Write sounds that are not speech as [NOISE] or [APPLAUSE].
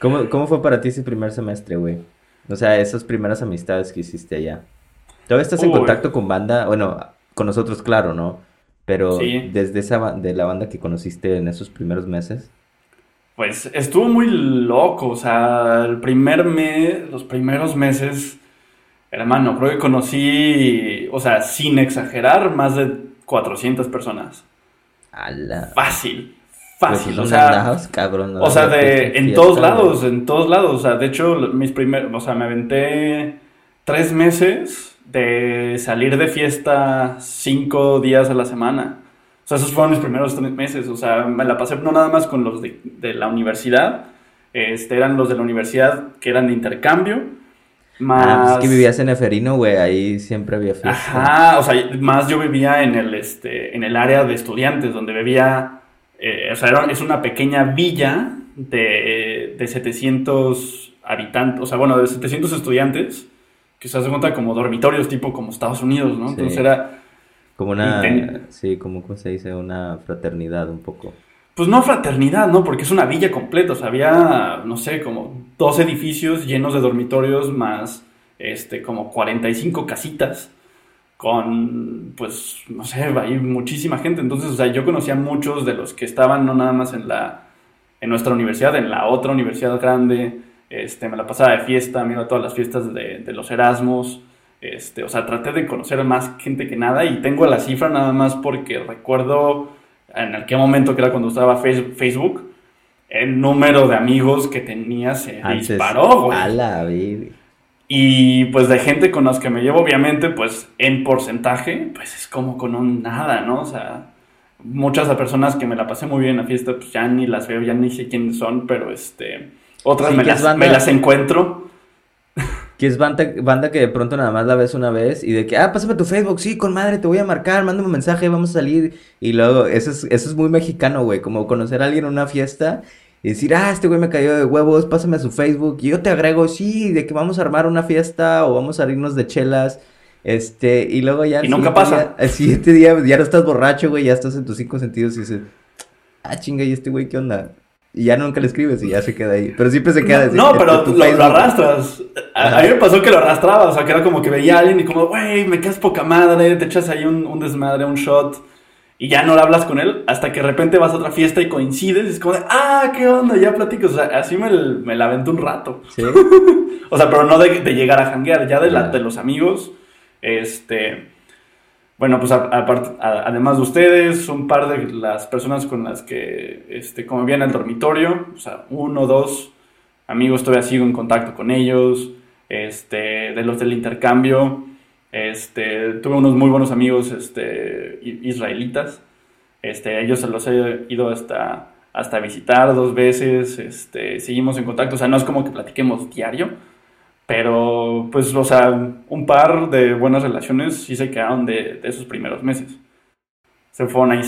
¿Cómo, ¿Cómo fue para ti ese primer semestre, güey? O sea, esas primeras amistades que hiciste allá. ¿Todavía estás en Uy. contacto con banda? Bueno, con nosotros, claro, ¿no? Pero Sí. desde esa de la banda que conociste en esos primeros meses. Pues estuvo muy loco, o sea, el primer mes, los primeros meses, hermano, creo que conocí, o sea, sin exagerar, más de 400 personas. ¡Hala! Fácil, fácil, o sea, cabrón. ¿no? o sea, de, en todos lados, en todos lados, o sea, de hecho, mis primeros, o sea, me aventé tres meses de salir de fiesta cinco días a la semana. O sea, esos fueron mis primeros tres meses. O sea, me la pasé no nada más con los de, de la universidad. Este, eran los de la universidad que eran de intercambio. Ah, pues Más... es que vivías en Eferino, güey, ahí siempre había fiesta. Ajá, o sea, más yo vivía en el, este, en el área de estudiantes, donde vivía, eh, o sea, era- es una pequeña villa de, de 700 habitantes, o sea, bueno, de 700 estudiantes, que se hace cuenta como dormitorios, tipo como Estados Unidos, ¿no? Sí. Entonces era, Como una, ten- sí, como ¿cómo se dice, una fraternidad un poco. pues no fraternidad, ¿no? Porque es una villa completa, o sea, había, no sé, como dos edificios llenos de dormitorios más, este, como 45 casitas con, pues, no sé, hay muchísima gente. Entonces, o sea, yo conocía a muchos de los que estaban no nada más en la, en nuestra universidad, en la otra universidad grande, este, me la pasaba de fiesta, me iba a todas las fiestas de, de los Erasmus, este, o sea, traté de conocer a más gente que nada y tengo la cifra nada más porque recuerdo en aquel momento que era cuando estaba Face- Facebook, el número de amigos que tenía se Antes, disparó, güey. a la baby. Y pues de gente con las que me llevo, obviamente, pues en porcentaje, pues es como con un nada, ¿no? O sea, muchas personas que me la pasé muy bien en la fiesta, pues ya ni las veo, ya ni sé quiénes son, pero este, otras Sí, las, me las encuentro. Que es banda, banda que de pronto nada más la ves una vez y de que, ah, pásame tu Facebook, sí, con madre, te voy a marcar, mándame un mensaje, vamos a salir. Y luego, eso es, eso es muy mexicano, güey, como conocer a alguien en una fiesta y decir, ah, este güey me cayó de huevos, pásame a su Facebook. Y yo te agrego, sí, de que vamos a armar una fiesta o vamos a irnos de chelas. Este, y luego ya. Y nunca pasa. día- al siguiente día ya no estás borracho, güey, ya estás en tus cinco sentidos y dices, ah, chinga, ¿y este güey qué onda? Y ya nunca le escribes y ya se queda ahí. Pero siempre se queda. No, en pero tu lo, arrastras. A, a mí me pasó que lo arrastraba, o sea, que era como que veía a alguien y como, güey, me quedas poca madre, te echas ahí un, un desmadre, un shot, y ya no hablas con él, hasta que de repente vas a otra fiesta y coincides, y es como de, ah, ¿qué onda? Ya platicas, o sea, así me, me la aventé un rato. Sí. [LAUGHS] O sea, pero no de, de llegar a janguear, ya de, la, Ya. de los amigos, este... Bueno, pues a- a- además de ustedes, un par de las personas con las que este, convivían en el dormitorio, o sea, uno o dos amigos todavía sigo en contacto con ellos, este, de los del intercambio, este, tuve unos muy buenos amigos este, israelitas, este, ellos los he ido hasta, hasta visitar dos veces, este, seguimos en contacto, o sea, no es como que platiquemos diario, pero pues, o sea, un par de buenas relaciones sí se quedaron de, esos primeros meses. Se fueron ahí